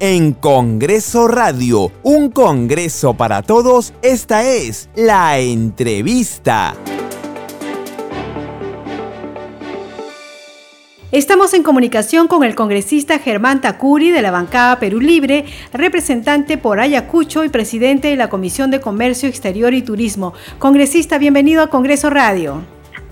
en Congreso Radio, un Congreso para todos. Esta es la entrevista. Estamos en comunicación con el congresista Germán Tacuri de la bancada Perú Libre, representante por Ayacucho y presidente de la Comisión de Comercio Exterior y Turismo. Congresista, bienvenido a Congreso Radio.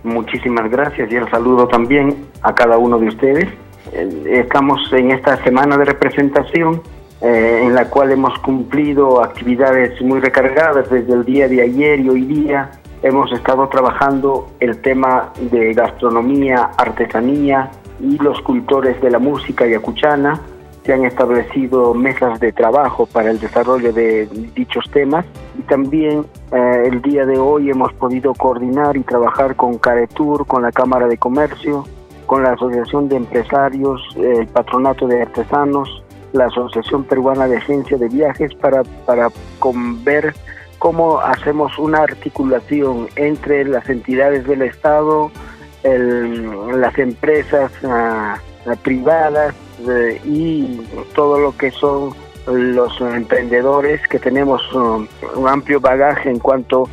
Muchísimas gracias y el saludo también a cada uno de ustedes. Eh, estamos en esta semana de representación eh, en la cual hemos cumplido actividades muy recargadas desde el día de ayer y hoy día. Hemos estado trabajando el tema de gastronomía, artesanía, y los cultores de la música yacuchana. Se han establecido mesas de trabajo para el desarrollo de dichos temas y también eh, el día de hoy hemos podido coordinar y trabajar con Caretur, con la Cámara de Comercio, con la Asociación de Empresarios, el Patronato de Artesanos, la Asociación Peruana de Agencia de Viajes para, para ver cómo hacemos una articulación entre las entidades del Estado, las empresas ah, privadas eh, y todo lo que son los emprendedores que tenemos um, un amplio bagaje en cuanto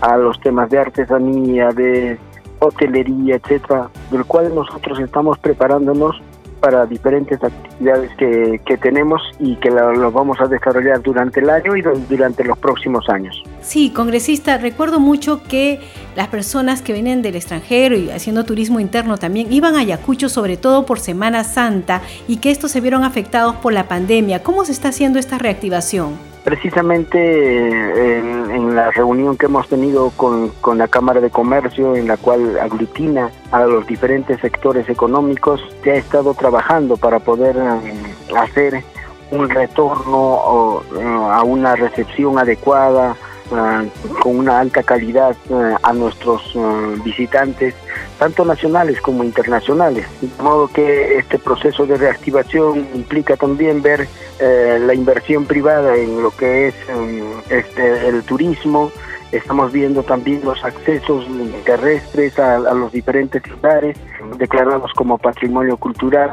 a los temas de artesanía, de hotelería, etcétera, del cual nosotros estamos preparándonos para diferentes actividades que, que tenemos y que lo, vamos a desarrollar durante el año y durante los próximos años. Sí, congresista, recuerdo mucho que las personas que vienen del extranjero y haciendo turismo interno también iban a Ayacucho sobre todo por Semana Santa y que estos se vieron afectados por la pandemia. ¿Cómo se está haciendo esta reactivación? Precisamente en, la reunión que hemos tenido con, la Cámara de Comercio, en la cual aglutina a los diferentes sectores económicos, se ha estado trabajando para poder eh, hacer un retorno eh, a una recepción adecuada, eh, con una alta calidad a nuestros visitantes tanto nacionales como internacionales. De modo que este proceso de reactivación implica también ver eh, la inversión privada en lo que es em, este, el turismo. Estamos viendo también los accesos terrestres a, los diferentes lugares declarados como patrimonio cultural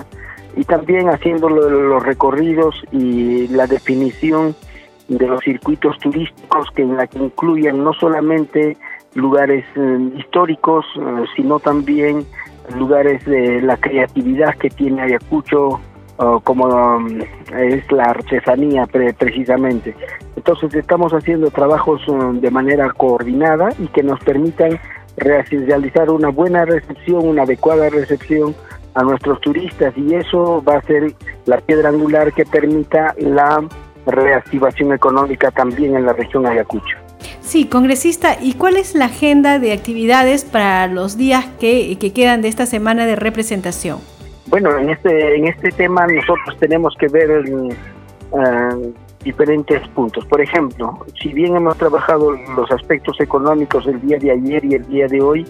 y también haciendo los recorridos y la definición de los circuitos turísticos que en incluyan no solamente lugares eh, históricos, eh, sino también lugares de la creatividad que tiene Ayacucho, como um, es la artesanía precisamente. Entonces estamos haciendo trabajos um, de manera coordinada y que nos permitan realizar una buena recepción, una adecuada recepción a nuestros turistas y eso va a ser la piedra angular que permita la reactivación económica también en la región Ayacucho. Sí, congresista, ¿y cuál es la agenda de actividades para los días que, quedan de esta semana de representación? Bueno, en este, en este tema nosotros tenemos que ver eh, diferentes puntos. Por ejemplo, si bien hemos trabajado los aspectos económicos el día de ayer y el día de hoy,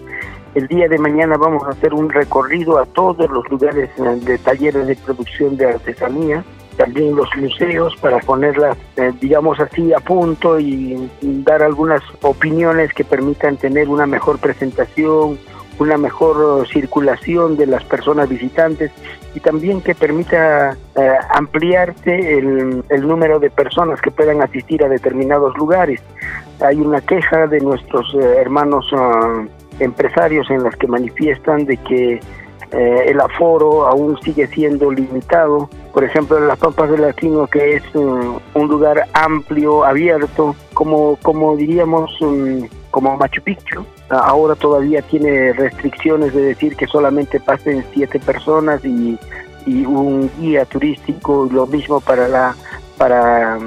el día de mañana vamos a hacer un recorrido a todos los lugares eh, de talleres de producción de artesanía también los museos para ponerlas, eh, digamos así, a punto y, dar algunas opiniones que permitan tener una mejor presentación, una mejor circulación de las personas visitantes y también que permita eh, ampliarse el, el, número de personas que puedan asistir a determinados lugares. Hay una queja de nuestros eh, hermanos ah, empresarios en las que manifiestan de que eh, el aforo aún sigue siendo limitado. Por ejemplo, en las Pampas del Latino, que es un, lugar amplio, abierto, como, como diríamos, como Machu Picchu, ahora todavía tiene restricciones de decir que solamente pasen siete personas y, un guía turístico, lo mismo para la para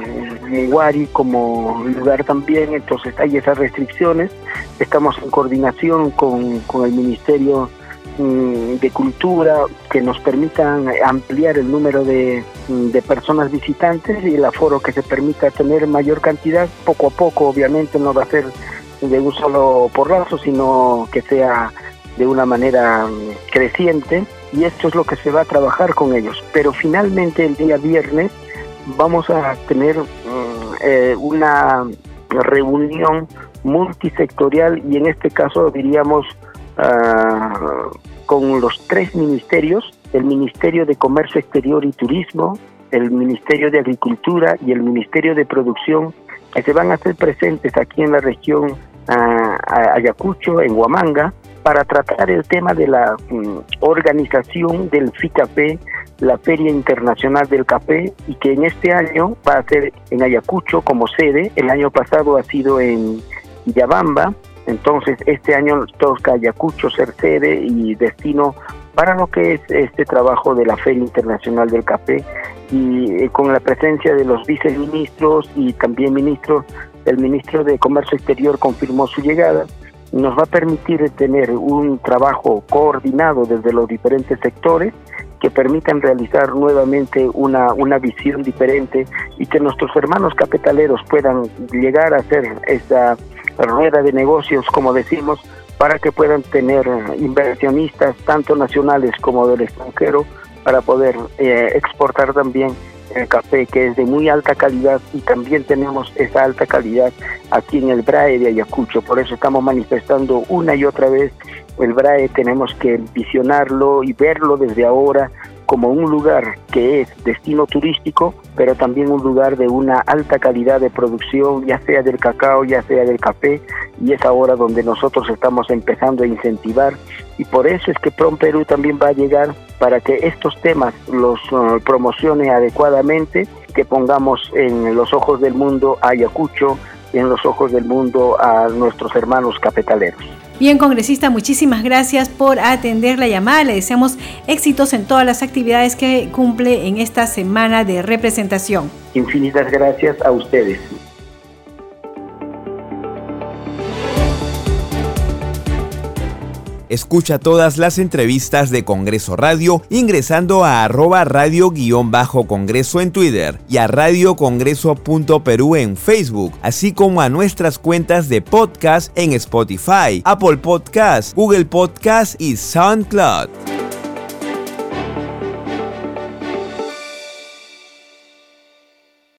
Miguari como lugar también, entonces hay esas restricciones. Estamos en coordinación con, con el Ministerio Mm, de cultura que nos permitan ampliar el número de, mm, de, personas visitantes y el aforo que se permita tener mayor cantidad, poco a poco obviamente no va a ser de un solo porrazo, sino que sea de una manera mm, creciente y esto es lo que se va a trabajar con ellos. Pero finalmente el día viernes vamos a tener eh, una reunión multisectorial y en este caso diríamos uh, con los tres ministerios, el Ministerio de Comercio Exterior y Turismo, el Ministerio de Agricultura y el Ministerio de Producción que se van a hacer presentes aquí en la región Ayacucho, en Huamanga, para tratar el tema de la mm, organización del FICAP, la Feria Internacional del Café, y que en este año va a ser en Ayacucho como sede. El año pasado ha sido en Yabamba, entonces este año toca Ayacucho ser sede y destino para lo que es este trabajo de la Feria Internacional del Café y eh, con la presencia de los viceministros y también ministros, el ministro de Comercio Exterior confirmó su llegada, nos va a permitir tener un trabajo coordinado desde los diferentes sectores que permitan realizar nuevamente una, una visión diferente y que nuestros hermanos capitaleros puedan llegar a hacer esa rueda de negocios, como decimos, para que puedan tener inversionistas tanto nacionales como del extranjero para poder eh, exportar también el café que es de muy alta calidad y también tenemos esa alta calidad aquí en el BRAE de Ayacucho. Por eso estamos manifestando una y otra vez el BRAE, tenemos que visionarlo y verlo desde ahora como un lugar que es destino turístico, pero también un lugar de una alta calidad de producción, ya sea del cacao, ya sea del café, y es ahora donde nosotros estamos empezando a incentivar y por eso es que PROM Perú también va a llegar para que estos temas los uh, promocione adecuadamente, que pongamos en los ojos del mundo a Ayacucho, en los ojos del mundo a nuestros hermanos cafetaleros. Bien, congresista, muchísimas gracias por atender la llamada. Le deseamos éxitos en todas las actividades que cumple en esta semana de representación. Infinitas gracias a ustedes. Escucha todas las entrevistas de Congreso Radio ingresando a arroba radio-congreso en Twitter y a radiocongreso.perú en Facebook, así como a nuestras cuentas de podcast en Spotify, Apple Podcast, Google Podcast y SoundCloud.